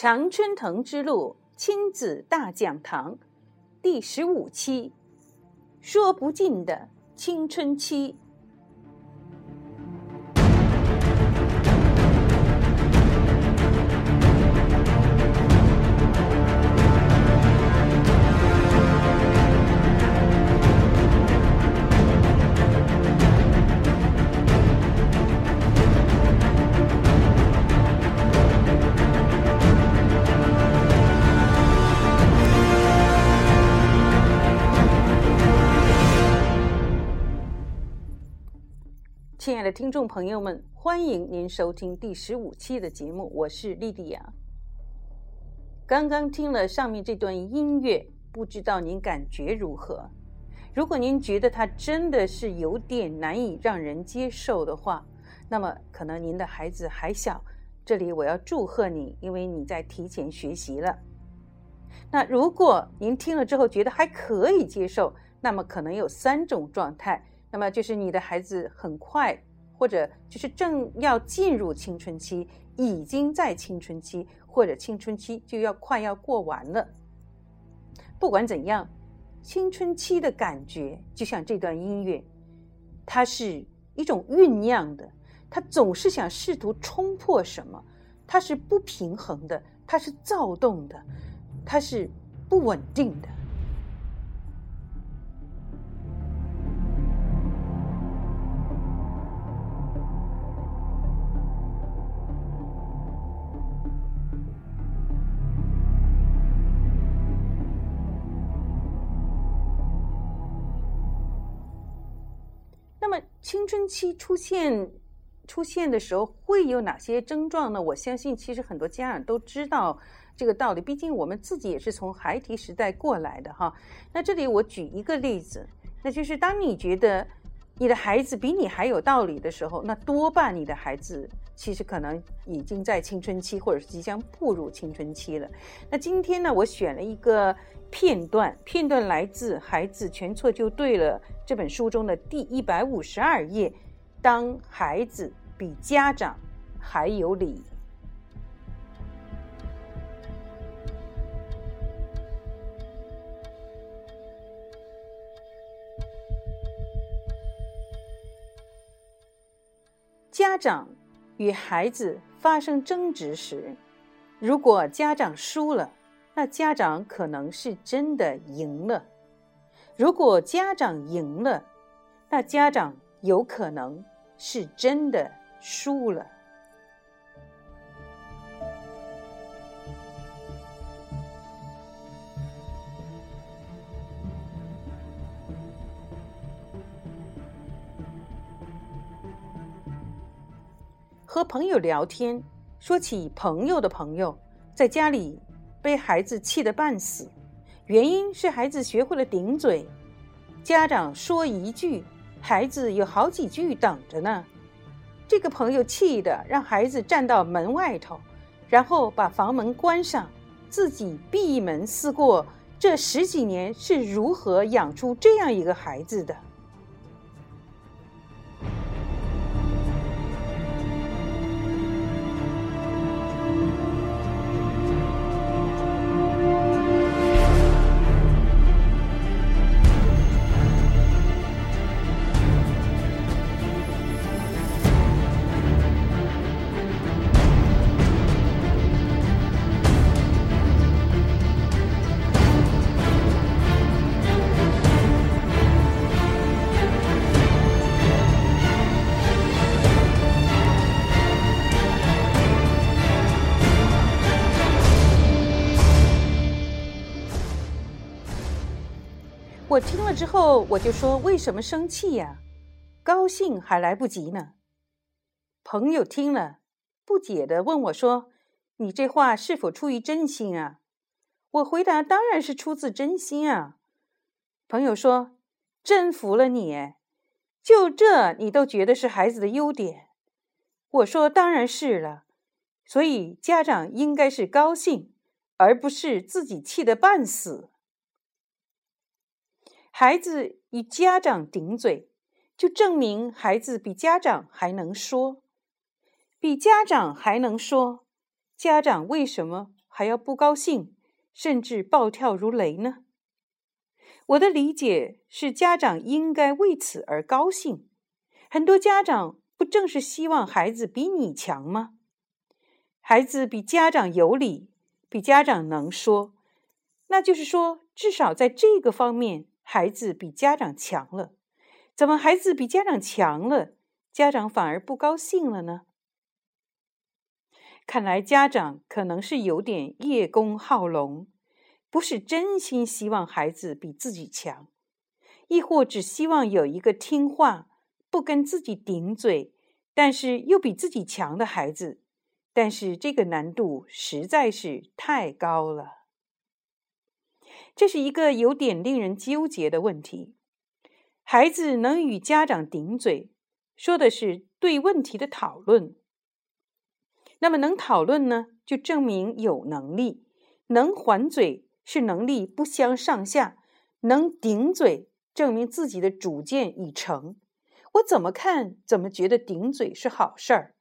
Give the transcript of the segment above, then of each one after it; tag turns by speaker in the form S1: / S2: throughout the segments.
S1: 常春藤之路亲子大讲堂第十五期：说不尽的青春期。亲爱的听众朋友们，欢迎您收听第十五期的节目，我是莉迪亚。刚刚听了上面这段音乐，不知道您感觉如何？如果您觉得它真的是有点难以让人接受的话，那么可能您的孩子还小。这里我要祝贺你，因为你在提前学习了。那如果您听了之后觉得还可以接受，那么可能有三种状态。那么就是你的孩子很快，或者就是正要进入青春期，已经在青春期，或者青春期就要快要过完了。不管怎样，青春期的感觉就像这段音乐，它是一种酝酿的，它总是想试图冲破什么，它是不平衡的，它是躁动的，它是不稳定的。青春期出现出现的时候会有哪些症状呢？我相信其实很多家长都知道这个道理，毕竟我们自己也是从孩提时代过来的哈。那这里我举一个例子，那就是当你觉得你的孩子比你还有道理的时候，那多半你的孩子其实可能已经在青春期，或者是即将步入青春期了。那今天呢，我选了一个。片段片段来自《孩子全错就对了》这本书中的第一百五十二页。当孩子比家长还有理，家长与孩子发生争执时，如果家长输了。那家长可能是真的赢了。如果家长赢了，那家长有可能是真的输了。和朋友聊天，说起朋友的朋友，在家里。被孩子气得半死，原因是孩子学会了顶嘴。家长说一句，孩子有好几句等着呢。这个朋友气得让孩子站到门外头，然后把房门关上，自己闭门思过这十几年是如何养出这样一个孩子的。之后，我就说：“为什么生气呀？高兴还来不及呢。”朋友听了，不解的问我说：“你这话是否出于真心啊？”我回答：“当然是出自真心啊。”朋友说：“真服了你，就这你都觉得是孩子的优点？”我说：“当然是了。所以家长应该是高兴，而不是自己气得半死。”孩子与家长顶嘴，就证明孩子比家长还能说，比家长还能说。家长为什么还要不高兴，甚至暴跳如雷呢？我的理解是，家长应该为此而高兴。很多家长不正是希望孩子比你强吗？孩子比家长有理，比家长能说，那就是说，至少在这个方面，孩子比家长强了。怎么孩子比家长强了，家长反而不高兴了呢？看来家长可能是有点叶公好龙。不是真心希望孩子比自己强，亦或只希望有一个听话、不跟自己顶嘴，但是又比自己强的孩子。但是这个难度实在是太高了。这是一个有点令人纠结的问题。孩子能与家长顶嘴，说的是对问题的讨论。那么能讨论呢，就证明有能力，能还嘴。是能力不相上下，能顶嘴，证明自己的主见已成。我怎么看，怎么觉得顶嘴是好事儿。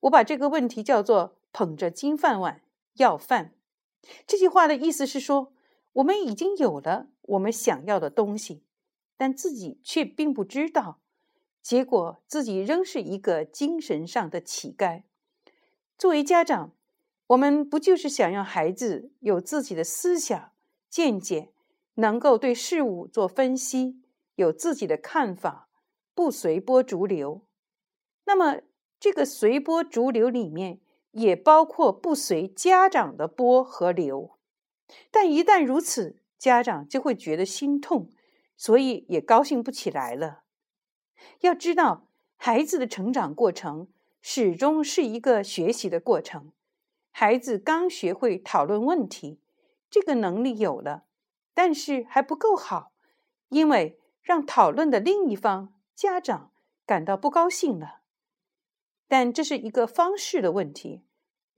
S1: 我把这个问题叫做“捧着金饭碗要饭”。这句话的意思是说，我们已经有了我们想要的东西，但自己却并不知道，结果自己仍是一个精神上的乞丐。作为家长。我们不就是想让孩子有自己的思想、见解，能够对事物做分析，有自己的看法，不随波逐流？那么，这个随波逐流里面也包括不随家长的波和流。但一旦如此，家长就会觉得心痛，所以也高兴不起来了。要知道，孩子的成长过程始终是一个学习的过程。孩子刚学会讨论问题，这个能力有了，但是还不够好，因为让讨论的另一方家长感到不高兴了。但这是一个方式的问题，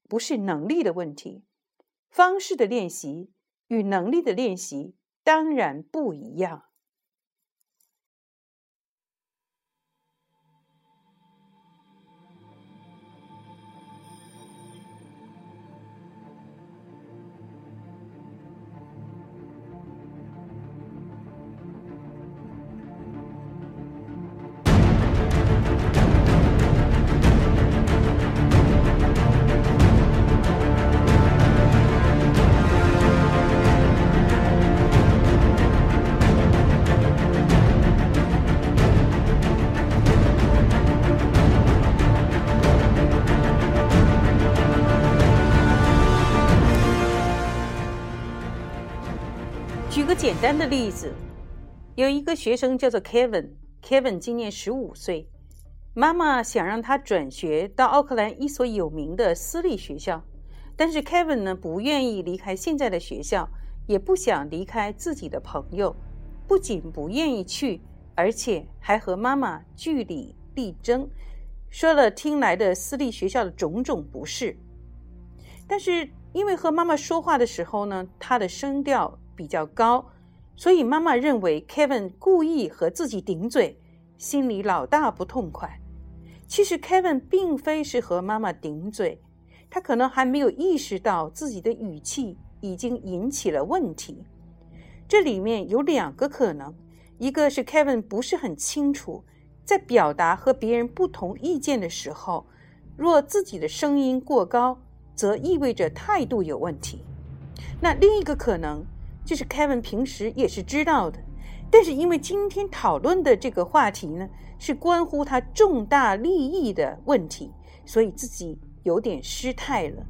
S1: 不是能力的问题。方式的练习与能力的练习当然不一样。单的例子，有一个学生叫做 Kevin，Kevin 今年十五岁，妈妈想让他转学到奥克兰一所有名的私立学校，但是 Kevin 呢不愿意离开现在的学校，也不想离开自己的朋友，不仅不愿意去，而且还和妈妈据理力争，说了听来的私立学校的种种不是。但是因为和妈妈说话的时候呢，他的声调。比较高，所以妈妈认为 Kevin 故意和自己顶嘴，心里老大不痛快。其实 Kevin 并非是和妈妈顶嘴，他可能还没有意识到自己的语气已经引起了问题。这里面有两个可能：一个是 Kevin 不是很清楚，在表达和别人不同意见的时候，若自己的声音过高，则意味着态度有问题。那另一个可能。这是 Kevin 平时也是知道的，但是因为今天讨论的这个话题呢，是关乎他重大利益的问题，所以自己有点失态了。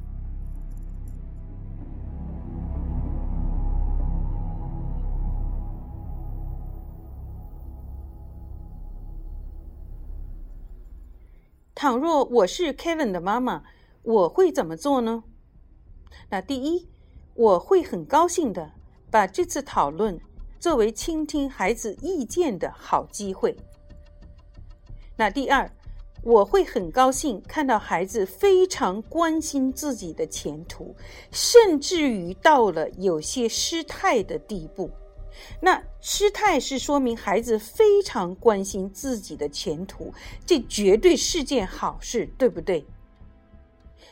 S1: 倘若我是 Kevin 的妈妈，我会怎么做呢？那第一，我会很高兴的。把这次讨论作为倾听孩子意见的好机会。那第二，我会很高兴看到孩子非常关心自己的前途，甚至于到了有些失态的地步。那失态是说明孩子非常关心自己的前途，这绝对是件好事，对不对？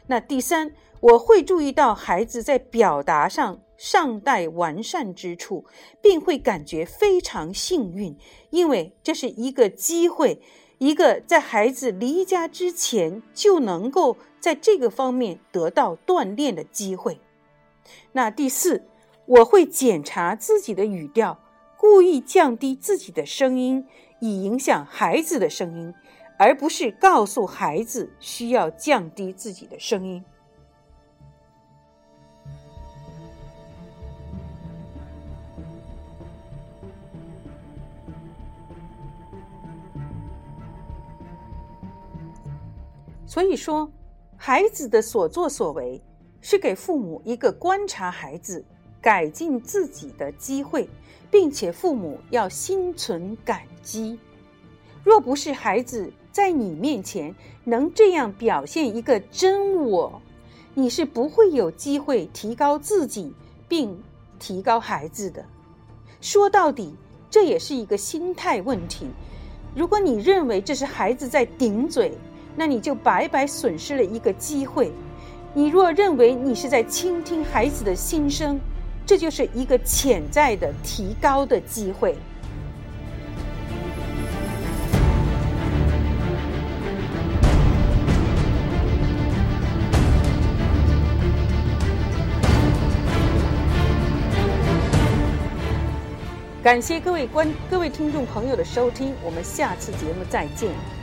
S1: 那第三，我会注意到孩子在表达上尚待完善之处，并会感觉非常幸运，因为这是一个机会，一个在孩子离家之前就能够在这个方面得到锻炼的机会。那第四，我会检查自己的语调，故意降低自己的声音，以影响孩子的声音。而不是告诉孩子需要降低自己的声音。所以说，孩子的所作所为是给父母一个观察孩子、改进自己的机会，并且父母要心存感激。若不是孩子，在你面前能这样表现一个真我，你是不会有机会提高自己并提高孩子的。说到底，这也是一个心态问题。如果你认为这是孩子在顶嘴，那你就白白损失了一个机会。你若认为你是在倾听孩子的心声，这就是一个潜在的提高的机会。感谢各位观各位听众朋友的收听，我们下次节目再见。